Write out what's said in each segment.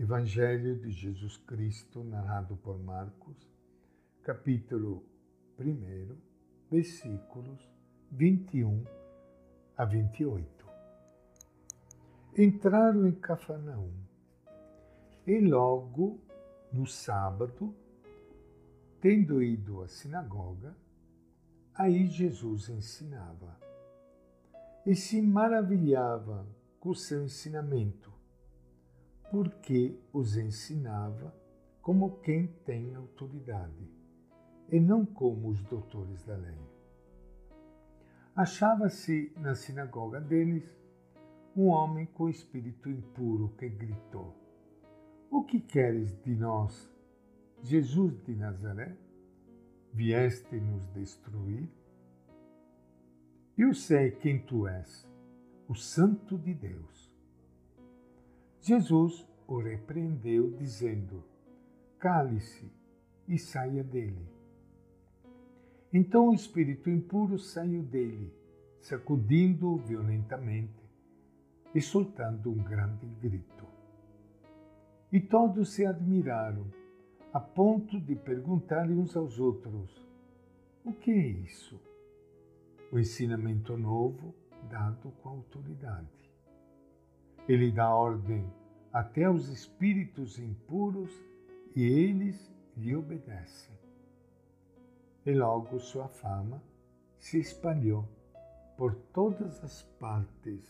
Evangelho de Jesus Cristo, narrado por Marcos, capítulo 1, versículos 21 a 28. Entraram em Cafarnaum e logo no sábado, tendo ido à sinagoga, aí Jesus ensinava e se maravilhava com o seu ensinamento porque os ensinava como quem tem autoridade, e não como os doutores da lei. Achava-se na sinagoga deles um homem com espírito impuro que gritou: O que queres de nós, Jesus de Nazaré? Vieste nos destruir? Eu sei quem tu és, o Santo de Deus. Jesus o repreendeu, dizendo: Cale-se e saia dele. Então o espírito impuro saiu dele, sacudindo-o violentamente e soltando um grande grito. E todos se admiraram, a ponto de perguntar uns aos outros: O que é isso? O ensinamento novo dado com autoridade. Ele dá ordem até aos espíritos impuros e eles lhe obedecem. E logo sua fama se espalhou por todas as partes,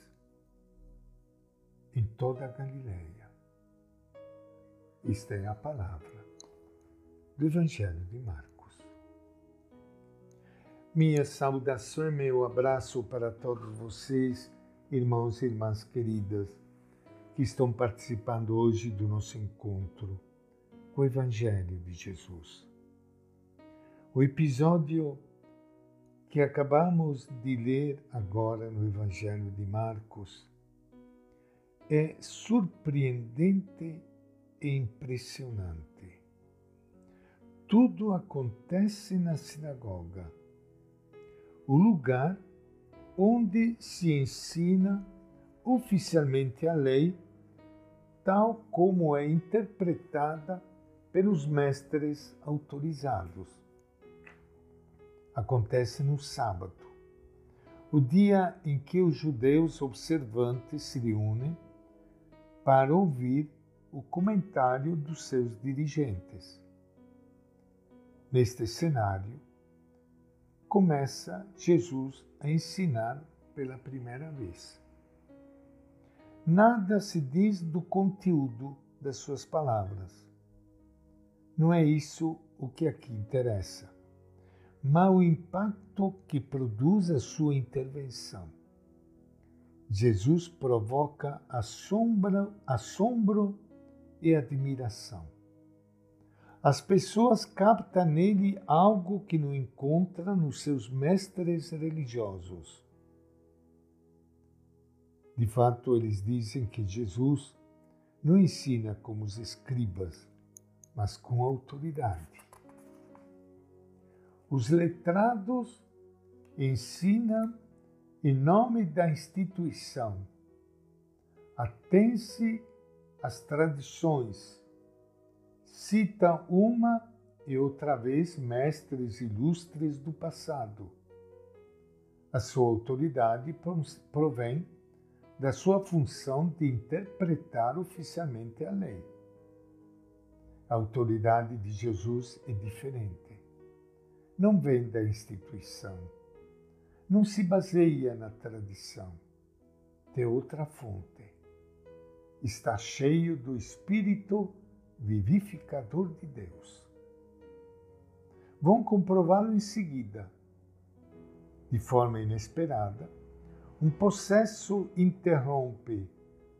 em toda a Galileia. Esta é a palavra do Evangelho de Marcos. Minha saudação e meu abraço para todos vocês, irmãos e irmãs queridas que estão participando hoje do nosso encontro com o Evangelho de Jesus. O episódio que acabamos de ler agora no Evangelho de Marcos é surpreendente e impressionante. Tudo acontece na sinagoga, o lugar onde se ensina oficialmente a lei tal como é interpretada pelos mestres autorizados. Acontece no sábado, o dia em que os judeus observantes se reúnem para ouvir o comentário dos seus dirigentes. Neste cenário, começa Jesus a ensinar pela primeira vez nada se diz do conteúdo das suas palavras. Não é isso o que aqui interessa, mas o impacto que produz a sua intervenção. Jesus provoca assombro, assombro e admiração. As pessoas captam nele algo que não encontra nos seus mestres religiosos de fato, eles dizem que Jesus não ensina como os escribas, mas com autoridade. Os letrados ensinam em nome da instituição. Atém-se às tradições. Citam uma e outra vez mestres ilustres do passado. A sua autoridade provém da sua função de interpretar oficialmente a lei. A autoridade de Jesus é diferente. Não vem da instituição. Não se baseia na tradição. Tem outra fonte. Está cheio do Espírito vivificador de Deus. Vão comprová-lo em seguida. De forma inesperada, um processo interrompe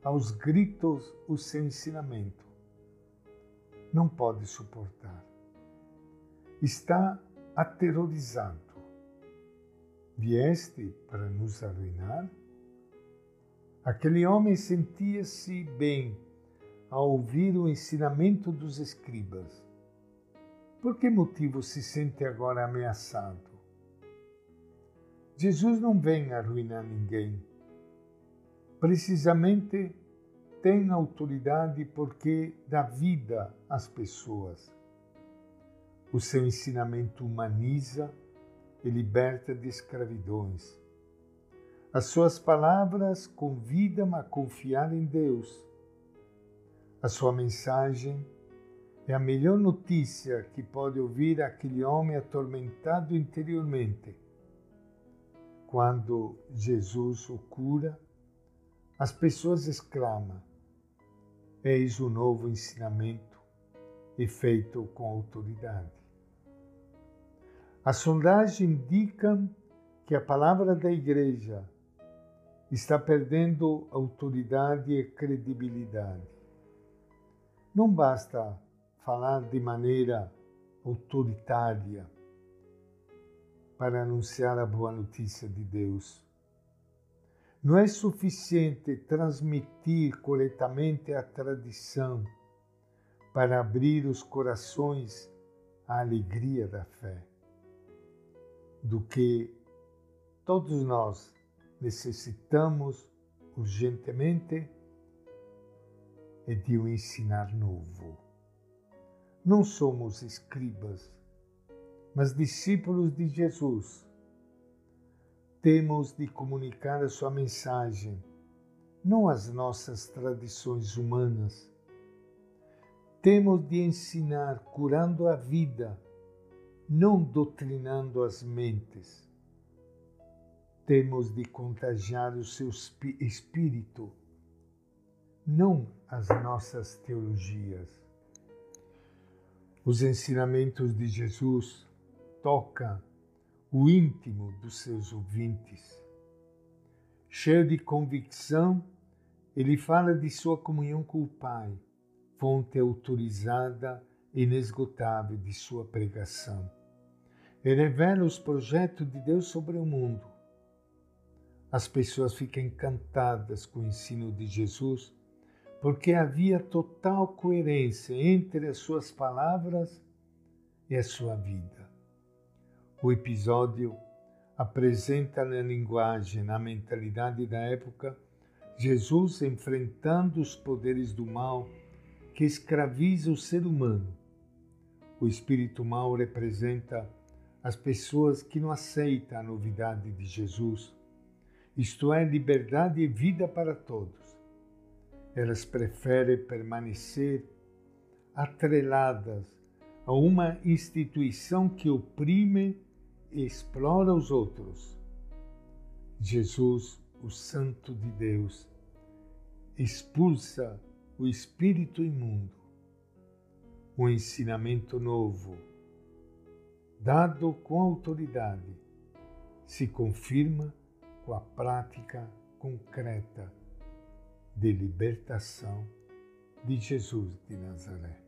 aos gritos o seu ensinamento. Não pode suportar. Está aterrorizado. Vieste para nos arruinar? Aquele homem sentia-se bem ao ouvir o ensinamento dos escribas. Por que motivo se sente agora ameaçado? Jesus não vem arruinar ninguém. Precisamente tem autoridade porque dá vida às pessoas. O seu ensinamento humaniza e liberta de escravidões. As suas palavras convidam a confiar em Deus. A sua mensagem é a melhor notícia que pode ouvir aquele homem atormentado interiormente. Quando Jesus o cura, as pessoas exclamam: Eis o novo ensinamento e feito com autoridade. A sondagem indica que a palavra da Igreja está perdendo autoridade e credibilidade. Não basta falar de maneira autoritária para anunciar a boa notícia de Deus. Não é suficiente transmitir corretamente a tradição para abrir os corações à alegria da fé, do que todos nós necessitamos urgentemente é de um ensinar novo não somos escribas, mas discípulos de Jesus. Temos de comunicar a sua mensagem, não as nossas tradições humanas. Temos de ensinar curando a vida, não doutrinando as mentes. Temos de contagiar o seu espírito, não as nossas teologias. Os ensinamentos de Jesus tocam o íntimo dos seus ouvintes. Cheio de convicção, ele fala de sua comunhão com o Pai, fonte autorizada e inesgotável de sua pregação. E revela os projetos de Deus sobre o mundo. As pessoas ficam encantadas com o ensino de Jesus porque havia total coerência entre as suas palavras e a sua vida. O episódio apresenta na linguagem, na mentalidade da época, Jesus enfrentando os poderes do mal que escraviza o ser humano. O espírito mal representa as pessoas que não aceitam a novidade de Jesus, isto é, liberdade e vida para todos elas preferem permanecer atreladas a uma instituição que oprime explora os outros. Jesus, o Santo de Deus, expulsa o espírito imundo. Um ensinamento novo, dado com autoridade, se confirma com a prática concreta de libertação de Jesus de Nazaré.